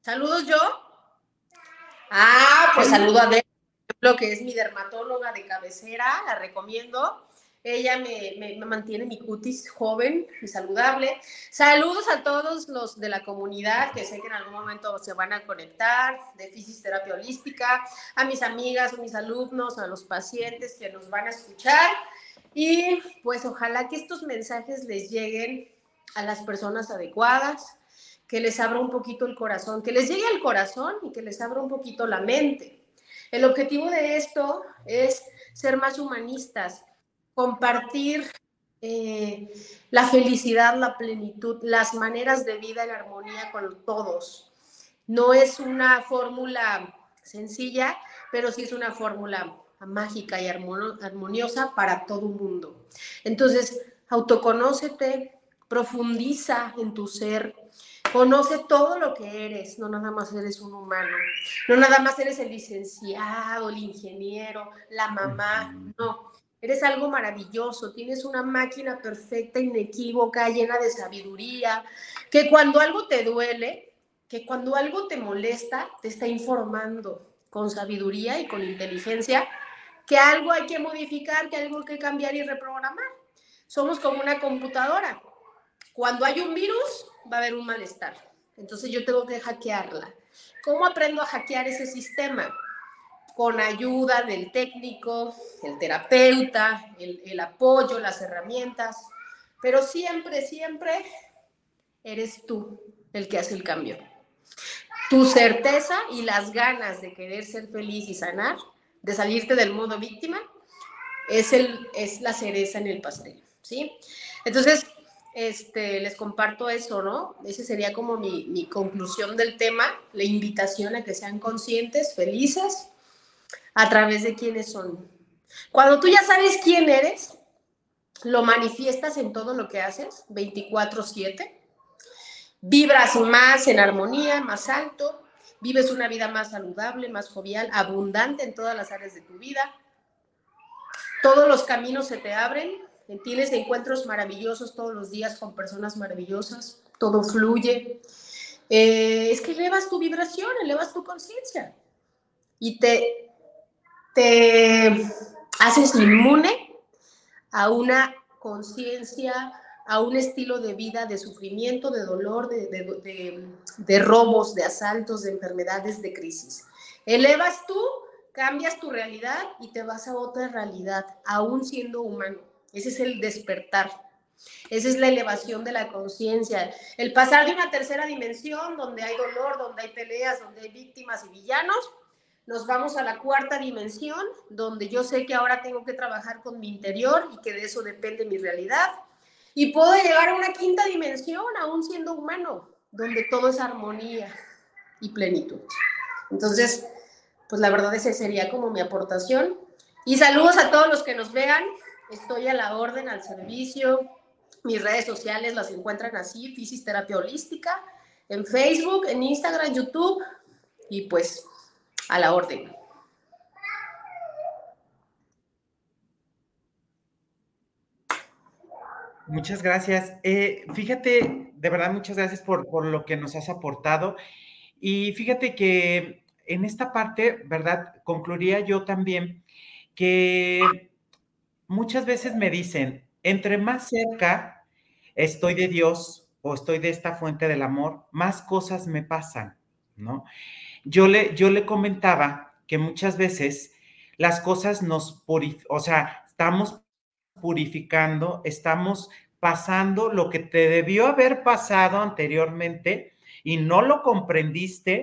Saludos yo. Ah, pues saludo a lo que es mi dermatóloga de cabecera, la recomiendo. Ella me, mantiene mi cutis joven y saludable. Saludos a todos los de la comunidad que sé que en algún momento se van a conectar, de fisioterapia holística, a mis amigas, a mis alumnos, a los pacientes que nos van a escuchar. Y pues ojalá que estos mensajes les lleguen a las personas adecuadas, que les abra un poquito el corazón, que les llegue al corazón y que les abra un poquito la mente. El objetivo de esto es ser más humanistas, compartir eh, la felicidad, la plenitud, las maneras de vida en armonía con todos. No es una fórmula sencilla, pero sí es una fórmula mágica y armoniosa para todo el mundo. Entonces, autoconócete, profundiza en tu ser, conoce todo lo que eres, no nada más eres un humano, no nada más eres el licenciado, el ingeniero, la mamá, no, eres algo maravilloso, tienes una máquina perfecta, inequívoca, llena de sabiduría, que cuando algo te duele, que cuando algo te molesta, te está informando con sabiduría y con inteligencia que algo hay que modificar, que algo hay que cambiar y reprogramar. Somos como una computadora. Cuando hay un virus, va a haber un malestar. Entonces yo tengo que hackearla. ¿Cómo aprendo a hackear ese sistema? Con ayuda del técnico, el terapeuta, el, el apoyo, las herramientas. Pero siempre, siempre eres tú el que hace el cambio. Tu certeza y las ganas de querer ser feliz y sanar de salirte del modo víctima, es, el, es la cereza en el pastel, ¿sí? Entonces, este, les comparto eso, ¿no? Ese sería como mi, mi conclusión del tema, la invitación a que sean conscientes, felices, a través de quiénes son. Cuando tú ya sabes quién eres, lo manifiestas en todo lo que haces, 24/7, vibras más en armonía, más alto, vives una vida más saludable, más jovial, abundante en todas las áreas de tu vida. Todos los caminos se te abren, tienes encuentros maravillosos todos los días con personas maravillosas, todo fluye. Eh, es que elevas tu vibración, elevas tu conciencia y te, te haces inmune a una conciencia a un estilo de vida de sufrimiento, de dolor, de, robos, de asaltos, de enfermedades, de crisis. Elevas tú, cambias tu realidad y te vas a otra realidad, aún siendo humano. Ese es el despertar. Esa es la elevación de la conciencia. El pasar de una tercera dimensión donde hay dolor, donde hay peleas, donde hay víctimas y villanos, nos vamos a la cuarta dimensión donde yo sé que ahora tengo que trabajar con mi interior y que de eso depende mi realidad y puedo llegar a una quinta dimensión, aún siendo humano, donde todo es armonía y plenitud. Entonces, pues la verdad esa sería como mi aportación. Y saludos a todos los que nos vean. Estoy a la orden, al servicio. Mis redes sociales las encuentran así, Terapia Holística, en Facebook, en Instagram, YouTube, y pues a la orden.
Muchas gracias. Eh, fíjate, de verdad, muchas gracias por, por, lo que nos has aportado. Y fíjate que en esta parte, ¿verdad? Concluiría yo también que muchas veces me dicen, entre más cerca estoy de Dios o estoy de esta fuente del amor, más cosas me pasan, ¿no? Yo le, yo le comentaba que muchas veces las cosas nos, o sea, estamos purificando, estamos pasando lo que te debió haber pasado anteriormente y no lo comprendiste.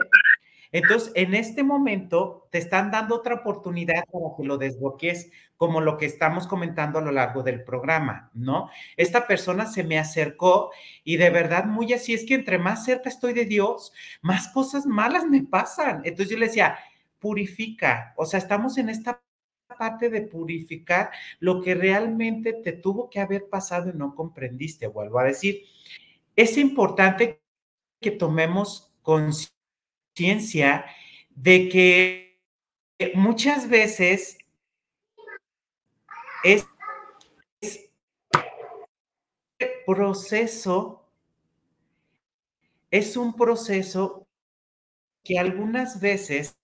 Entonces, en este momento te están dando otra oportunidad para que lo desbloquees, como lo que estamos comentando a lo largo del programa, ¿no? Esta persona se me acercó y de verdad muy así es que entre más cerca estoy de Dios, más cosas malas me pasan. Entonces yo le decía, purifica, o sea, estamos en esta parte de purificar lo que realmente te tuvo que haber pasado y no comprendiste, vuelvo a decir. Es importante que tomemos conciencia de que muchas veces es, proceso, es un proceso que algunas veces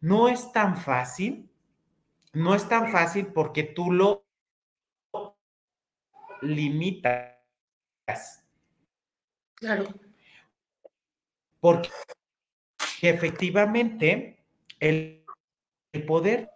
no es tan fácil, no es tan fácil porque tú lo limitas.
Claro.
Porque efectivamente el, el poder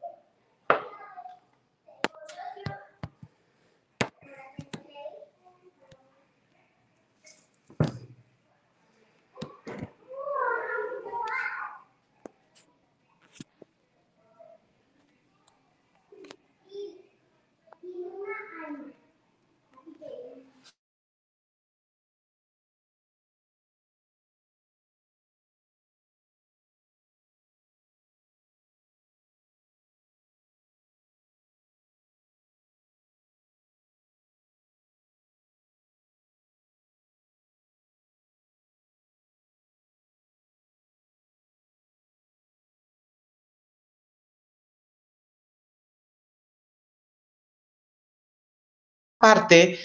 parte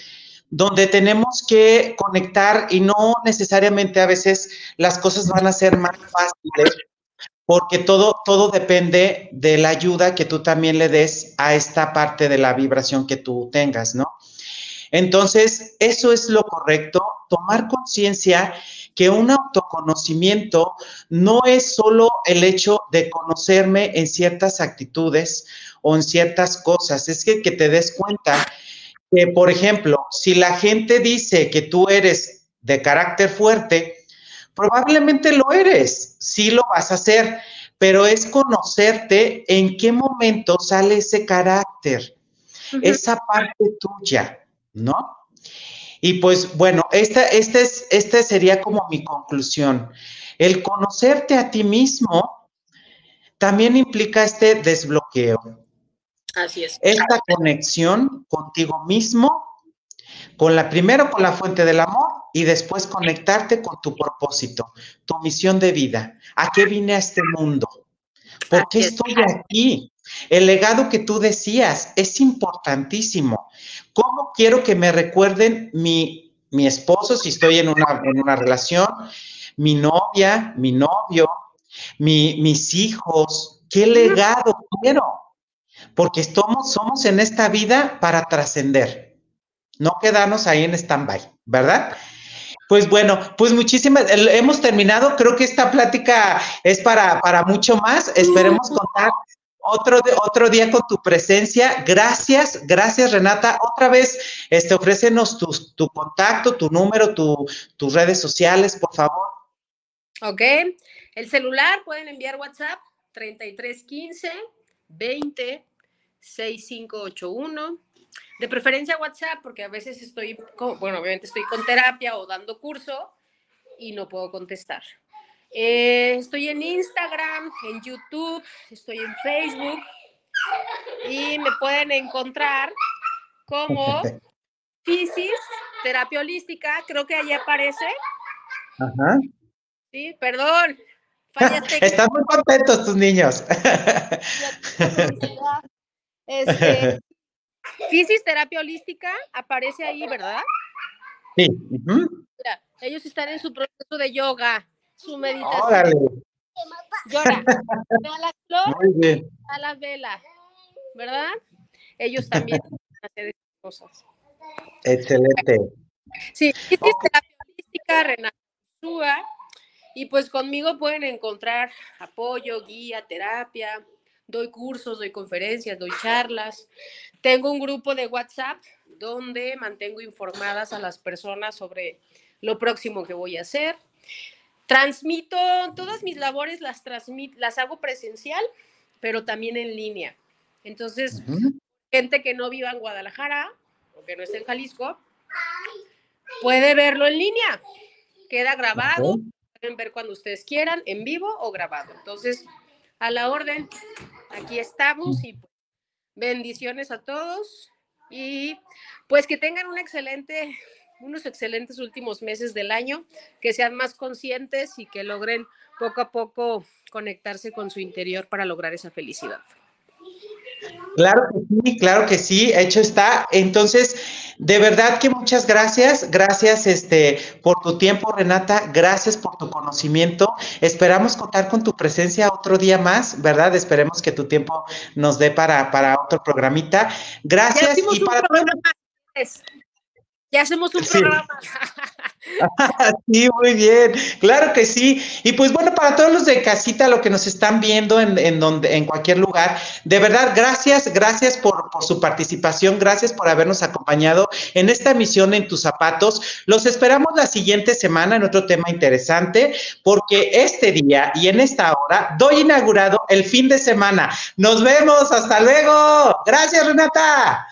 donde tenemos que conectar y no necesariamente a veces las cosas van a ser más fáciles porque todo, todo depende de la ayuda que tú también le des a esta parte de la vibración que tú tengas, ¿no? Entonces, eso es lo correcto, tomar conciencia que un autoconocimiento no es solo el hecho de conocerme en ciertas actitudes o en ciertas cosas, es que, que te des cuenta que, por ejemplo, si la gente dice que tú eres de carácter fuerte, probablemente lo eres, sí lo vas a hacer, pero es conocerte en qué momento sale ese carácter, esa parte tuya, ¿no? Y pues bueno, esta, esta, es, esta sería como mi conclusión. El conocerte a ti mismo también implica este desbloqueo.
Así es.
Esta conexión contigo mismo, con la primero con la fuente del amor y después conectarte con tu propósito, tu misión de vida. ¿A qué vine a este mundo? ¿Por qué estoy aquí? El legado que tú decías es importantísimo. ¿Cómo quiero que me recuerden mi, mi esposo si estoy en una, en una relación, mi novia, mi novio, mi, mis hijos? ¿Qué legado quiero? Porque somos, somos en esta vida para trascender, no quedarnos ahí en stand-by, ¿verdad? Pues bueno, pues muchísimas, hemos terminado, creo que esta plática es para, para mucho más, esperemos contar otro, otro día con tu presencia. Gracias, gracias Renata. Otra vez, este, ofrécenos tu, tu contacto, tu número, tu, tus redes sociales, por favor.
Ok, el celular pueden enviar WhatsApp 3315 20 6581. De preferencia WhatsApp, porque a veces estoy, bueno, obviamente estoy con terapia o dando curso y no puedo contestar. Eh, estoy en Instagram, en YouTube, estoy en Facebook y me pueden encontrar como Fisis, terapia holística, creo que allí aparece. Ajá. Sí, perdón.
Están muy contentos tus niños.
Este, Terapia Holística aparece ahí, ¿verdad?
Sí.
ellos están en su proceso de yoga, su meditación. Órale. Llora. A la flor, a la vela, ¿verdad? Ellos también hacer esas cosas.
Excelente.
Sí, Terapia Holística, Renata y pues conmigo pueden encontrar apoyo, guía, terapia, doy cursos, doy conferencias, doy charlas. Tengo un grupo de WhatsApp donde mantengo informadas a las personas sobre lo próximo que voy a hacer. Transmito todas mis labores, las, transmito, las hago presencial, pero también en línea. Entonces, gente que no viva en Guadalajara o que no esté en Jalisco, puede verlo en línea. Queda grabado, pueden ver cuando ustedes quieran, en vivo o grabado. Entonces, a la orden, aquí estamos y pues, bendiciones a todos y pues que tengan un excelente, unos excelentes últimos meses del año, que sean más conscientes y que logren poco a poco conectarse con su interior para lograr esa felicidad.
Claro que sí, claro que sí, hecho está. Entonces, de verdad que muchas gracias, gracias este por tu tiempo, Renata, gracias por tu conocimiento. Esperamos contar con tu presencia otro día más, ¿verdad? Esperemos que tu tiempo nos dé para, para otro programita. Gracias y para
ya hacemos un programa.
Sí, muy bien, claro que sí. Y pues bueno, para todos los de casita, lo que nos están viendo en, donde, en cualquier lugar, de verdad, gracias, gracias por, por, su participación, gracias por habernos acompañado en esta emisión en tus zapatos. Los esperamos la siguiente semana en otro tema interesante, porque este día y en esta hora doy inaugurado el fin de semana. Nos vemos, hasta luego. Gracias, Renata.